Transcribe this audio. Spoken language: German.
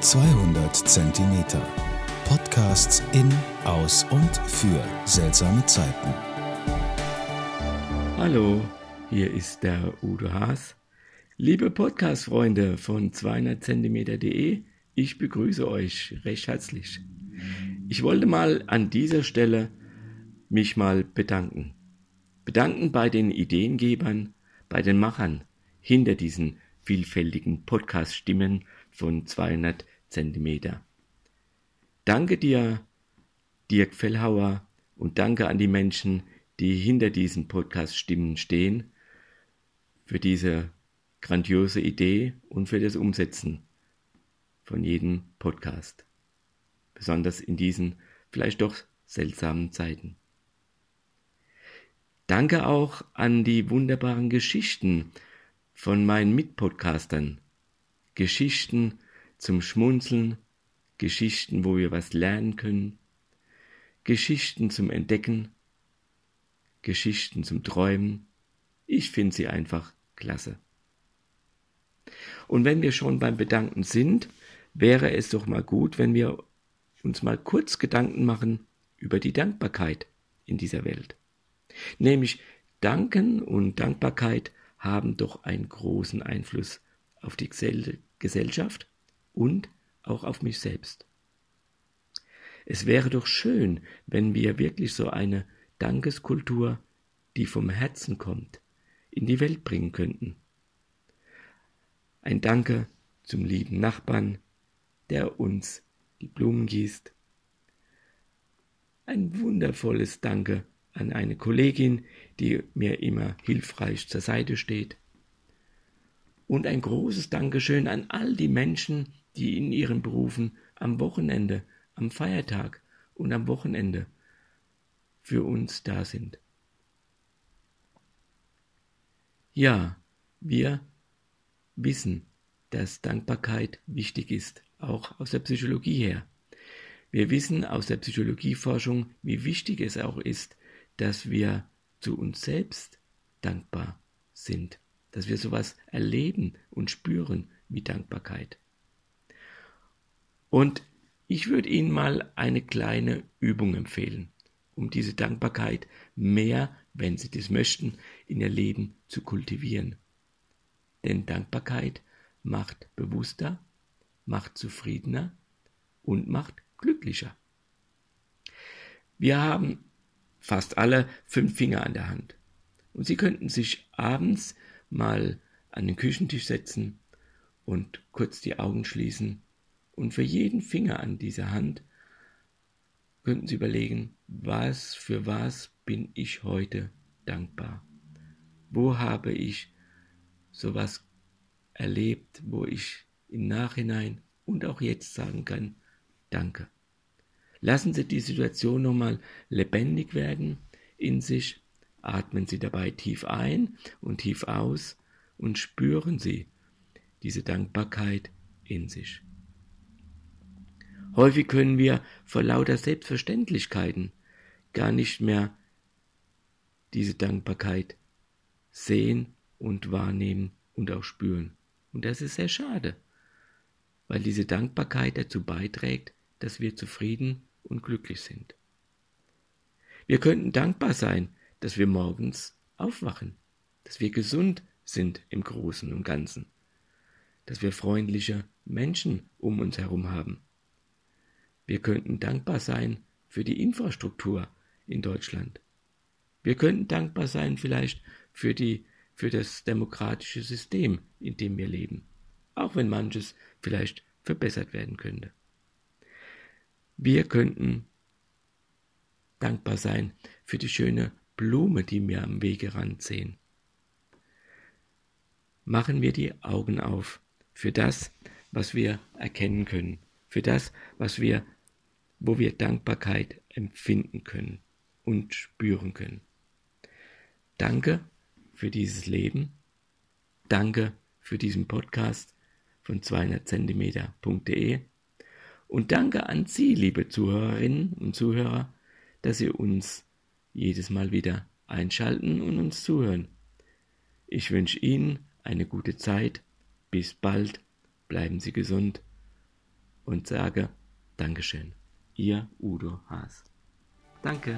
200 Zentimeter. Podcasts in, aus und für seltsame Zeiten. Hallo, hier ist der Udo Haas. Liebe Podcast-Freunde von 200 Zentimeter.de, ich begrüße euch recht herzlich. Ich wollte mal an dieser Stelle mich mal bedanken. Bedanken bei den Ideengebern, bei den Machern hinter diesen vielfältigen Podcast-Stimmen von 200 Zentimeter. Danke dir, Dirk Fellhauer, und danke an die Menschen, die hinter diesen Podcast-Stimmen stehen, für diese grandiose Idee und für das Umsetzen von jedem Podcast. Besonders in diesen vielleicht doch seltsamen Zeiten. Danke auch an die wunderbaren Geschichten von meinen Mitpodcastern. Geschichten zum Schmunzeln, Geschichten, wo wir was lernen können, Geschichten zum Entdecken, Geschichten zum Träumen. Ich finde sie einfach klasse. Und wenn wir schon beim Bedanken sind, wäre es doch mal gut, wenn wir uns mal kurz Gedanken machen über die Dankbarkeit in dieser Welt. Nämlich Danken und Dankbarkeit haben doch einen großen Einfluss auf die Gesellschaft und auch auf mich selbst. Es wäre doch schön, wenn wir wirklich so eine Dankeskultur, die vom Herzen kommt, in die Welt bringen könnten. Ein Danke zum lieben Nachbarn, der uns die Blumen gießt. Ein wundervolles Danke an eine Kollegin, die mir immer hilfreich zur Seite steht. Und ein großes Dankeschön an all die Menschen, die in ihren Berufen am Wochenende, am Feiertag und am Wochenende für uns da sind. Ja, wir wissen, dass Dankbarkeit wichtig ist, auch aus der Psychologie her. Wir wissen aus der Psychologieforschung, wie wichtig es auch ist, dass wir zu uns selbst dankbar sind, dass wir sowas erleben und spüren wie Dankbarkeit. Und ich würde Ihnen mal eine kleine Übung empfehlen, um diese Dankbarkeit mehr, wenn Sie das möchten, in Ihr Leben zu kultivieren. Denn Dankbarkeit macht bewusster, macht zufriedener und macht glücklicher. Wir haben fast alle fünf Finger an der Hand. Und Sie könnten sich abends mal an den Küchentisch setzen und kurz die Augen schließen und für jeden Finger an dieser Hand könnten Sie überlegen, was für was bin ich heute dankbar? Wo habe ich sowas erlebt, wo ich im Nachhinein und auch jetzt sagen kann, danke. Lassen Sie die Situation nochmal lebendig werden in sich, atmen Sie dabei tief ein und tief aus und spüren Sie diese Dankbarkeit in sich. Häufig können wir vor lauter Selbstverständlichkeiten gar nicht mehr diese Dankbarkeit sehen und wahrnehmen und auch spüren. Und das ist sehr schade, weil diese Dankbarkeit dazu beiträgt, dass wir zufrieden und glücklich sind. Wir könnten dankbar sein, dass wir morgens aufwachen, dass wir gesund sind im Großen und Ganzen, dass wir freundliche Menschen um uns herum haben. Wir könnten dankbar sein für die Infrastruktur in Deutschland. Wir könnten dankbar sein vielleicht für die für das demokratische System, in dem wir leben, auch wenn manches vielleicht verbessert werden könnte. Wir könnten dankbar sein für die schöne Blume, die wir am Wegerand sehen. Machen wir die Augen auf für das, was wir erkennen können, für das, was wir, wo wir Dankbarkeit empfinden können und spüren können. Danke für dieses Leben. Danke für diesen Podcast von 200cm.de. Und danke an Sie, liebe Zuhörerinnen und Zuhörer, dass Sie uns jedes Mal wieder einschalten und uns zuhören. Ich wünsche Ihnen eine gute Zeit. Bis bald. Bleiben Sie gesund. und sage Dankeschön. Ihr Udo Haas. Danke.